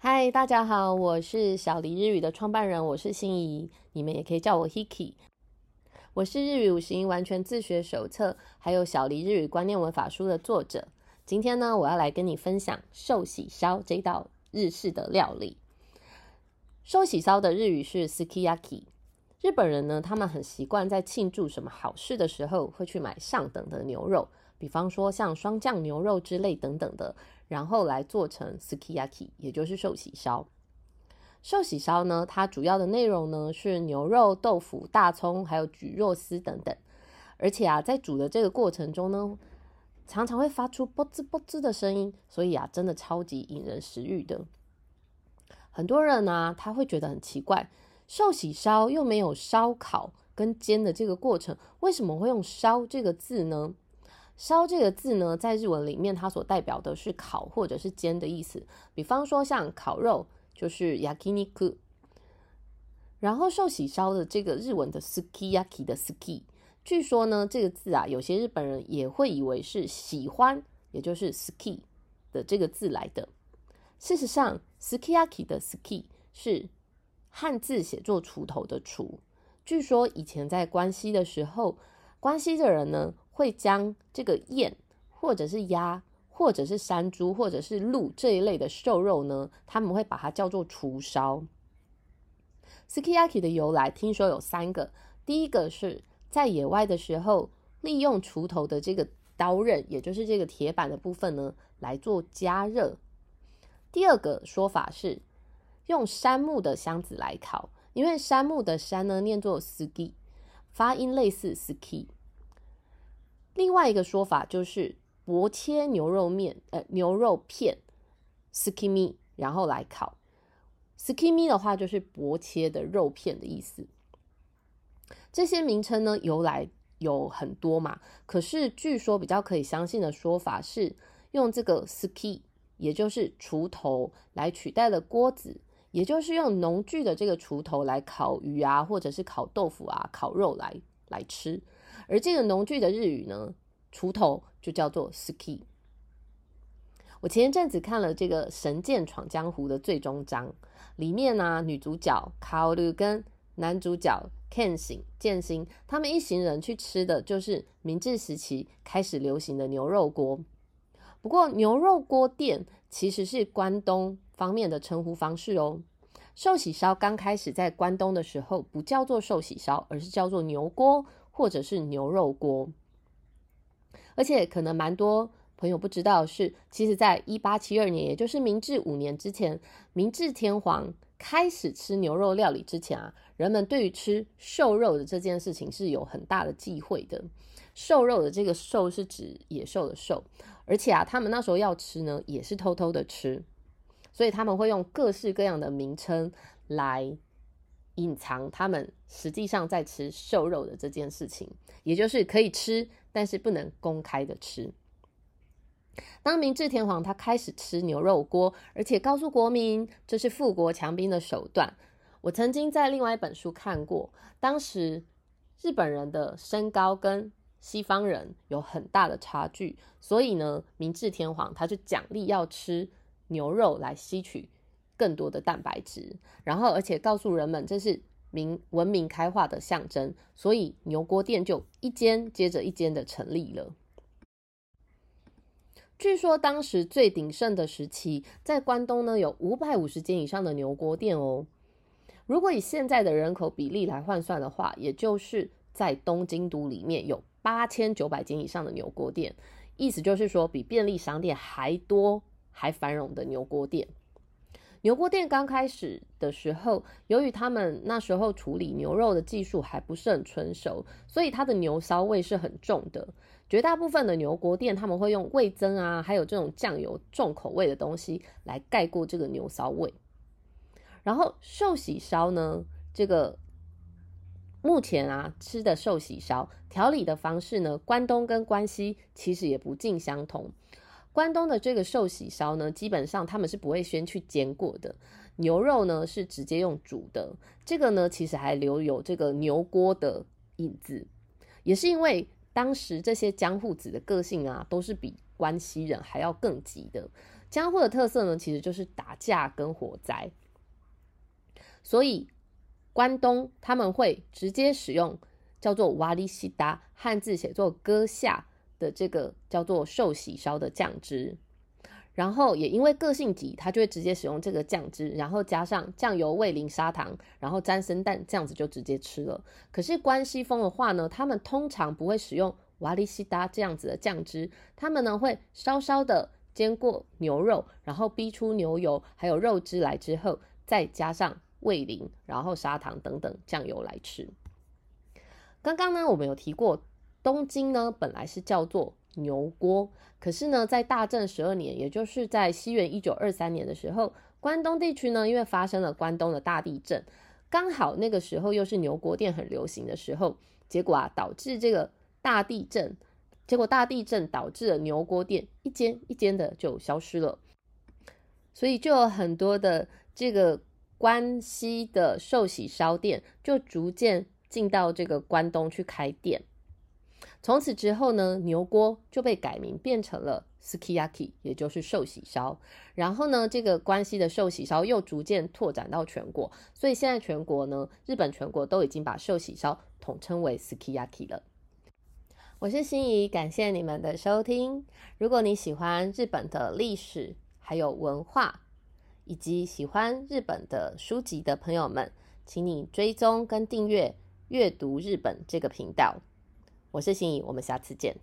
嗨，大家好，我是小黎日语的创办人，我是心怡，你们也可以叫我 Hiki。我是日语五十音完全自学手册，还有小黎日语观念文法书的作者。今天呢，我要来跟你分享寿喜烧这道日式的料理。寿喜烧的日语是 sukiyaki。日本人呢，他们很习惯在庆祝什么好事的时候，会去买上等的牛肉，比方说像双酱牛肉之类等等的，然后来做成 ski yaki，也就是寿喜烧。寿喜烧呢，它主要的内容呢是牛肉、豆腐、大葱，还有蒟蒻丝等等。而且啊，在煮的这个过程中呢，常常会发出啵滋啵滋的声音，所以啊，真的超级引人食欲的。很多人呢，他会觉得很奇怪，寿喜烧又没有烧烤跟煎的这个过程，为什么会用“烧”这个字呢？“烧”这个字呢，在日文里面，它所代表的是烤或者是煎的意思。比方说，像烤肉。就是 yakiniku，然后寿喜烧的这个日文的 sukiyaki 的 suki，据说呢这个字啊，有些日本人也会以为是喜欢，也就是 suki 的这个字来的。事实上，sukiyaki 的 suki 是汉字写作锄头的锄。据说以前在关西的时候，关西的人呢会将这个燕或者是鸭。或者是山猪，或者是鹿这一类的瘦肉呢，他们会把它叫做厨烧。skiyaki 的由来，听说有三个。第一个是在野外的时候，利用锄头的这个刀刃，也就是这个铁板的部分呢，来做加热。第二个说法是用杉木的箱子来烤，因为杉木的杉呢念作 ski，发音类似 ski。另外一个说法就是。薄切牛肉面，呃，牛肉片，skimi，然后来烤。skimi 的话就是薄切的肉片的意思。这些名称呢由来有很多嘛，可是据说比较可以相信的说法是用这个 ski，也就是锄头来取代了锅子，也就是用农具的这个锄头来烤鱼啊，或者是烤豆腐啊、烤肉来来吃。而这个农具的日语呢？锄头就叫做 ski。我前一阵子看了这个《神剑闯江湖》的最终章，里面呢，女主角卡欧鲁跟男主角 Ken 行剑心，他们一行人去吃的就是明治时期开始流行的牛肉锅。不过，牛肉锅店其实是关东方面的称呼方式哦。寿喜烧刚开始在关东的时候，不叫做寿喜烧，而是叫做牛锅或者是牛肉锅。而且可能蛮多朋友不知道是，其实在一八七二年，也就是明治五年之前，明治天皇开始吃牛肉料理之前啊，人们对于吃瘦肉的这件事情是有很大的忌讳的。瘦肉的这个“瘦”是指野兽的“瘦”，而且啊，他们那时候要吃呢，也是偷偷的吃，所以他们会用各式各样的名称来隐藏他们实际上在吃瘦肉的这件事情，也就是可以吃。但是不能公开的吃。当明治天皇他开始吃牛肉锅，而且告诉国民这是富国强兵的手段。我曾经在另外一本书看过，当时日本人的身高跟西方人有很大的差距，所以呢，明治天皇他就奖励要吃牛肉来吸取更多的蛋白质，然后而且告诉人们这是。明文明开化的象征，所以牛锅店就一间接着一间的成立了。据说当时最鼎盛的时期，在关东呢有五百五十间以上的牛锅店哦。如果以现在的人口比例来换算的话，也就是在东京都里面有八千九百间以上的牛锅店，意思就是说比便利商店还多、还繁荣的牛锅店。牛锅店刚开始的时候，由于他们那时候处理牛肉的技术还不是很成熟，所以它的牛骚味是很重的。绝大部分的牛锅店他们会用味增啊，还有这种酱油重口味的东西来盖过这个牛骚味。然后寿喜烧呢，这个目前啊吃的寿喜烧调理的方式呢，关东跟关西其实也不尽相同。关东的这个寿喜烧呢，基本上他们是不会先去煎过的，牛肉呢是直接用煮的。这个呢，其实还留有这个牛锅的影子，也是因为当时这些江户子的个性啊，都是比关西人还要更急的。江户的特色呢，其实就是打架跟火灾，所以关东他们会直接使用叫做瓦里西达汉字写作割下的这个叫做寿喜烧的酱汁。然后也因为个性急，他就会直接使用这个酱汁，然后加上酱油、味淋、砂糖，然后沾生蛋，这样子就直接吃了。可是关西风的话呢，他们通常不会使用瓦利西达这样子的酱汁，他们呢会稍稍的煎过牛肉，然后逼出牛油还有肉汁来之后，再加上味淋，然后砂糖等等酱油来吃。刚刚呢，我们有提过，东京呢本来是叫做。牛锅，可是呢，在大正十二年，也就是在西元一九二三年的时候，关东地区呢，因为发生了关东的大地震，刚好那个时候又是牛锅店很流行的时候，结果啊，导致这个大地震，结果大地震导致了牛锅店一间一间的就消失了，所以就有很多的这个关西的寿喜烧店就逐渐进到这个关东去开店。从此之后呢，牛锅就被改名变成了 sukiyaki，也就是寿喜烧。然后呢，这个关西的寿喜烧又逐渐拓展到全国，所以现在全国呢，日本全国都已经把寿喜烧统称为 sukiyaki 了。我是心怡，感谢你们的收听。如果你喜欢日本的历史还有文化，以及喜欢日本的书籍的朋友们，请你追踪跟订阅阅读日本这个频道。我是心怡，我们下次见。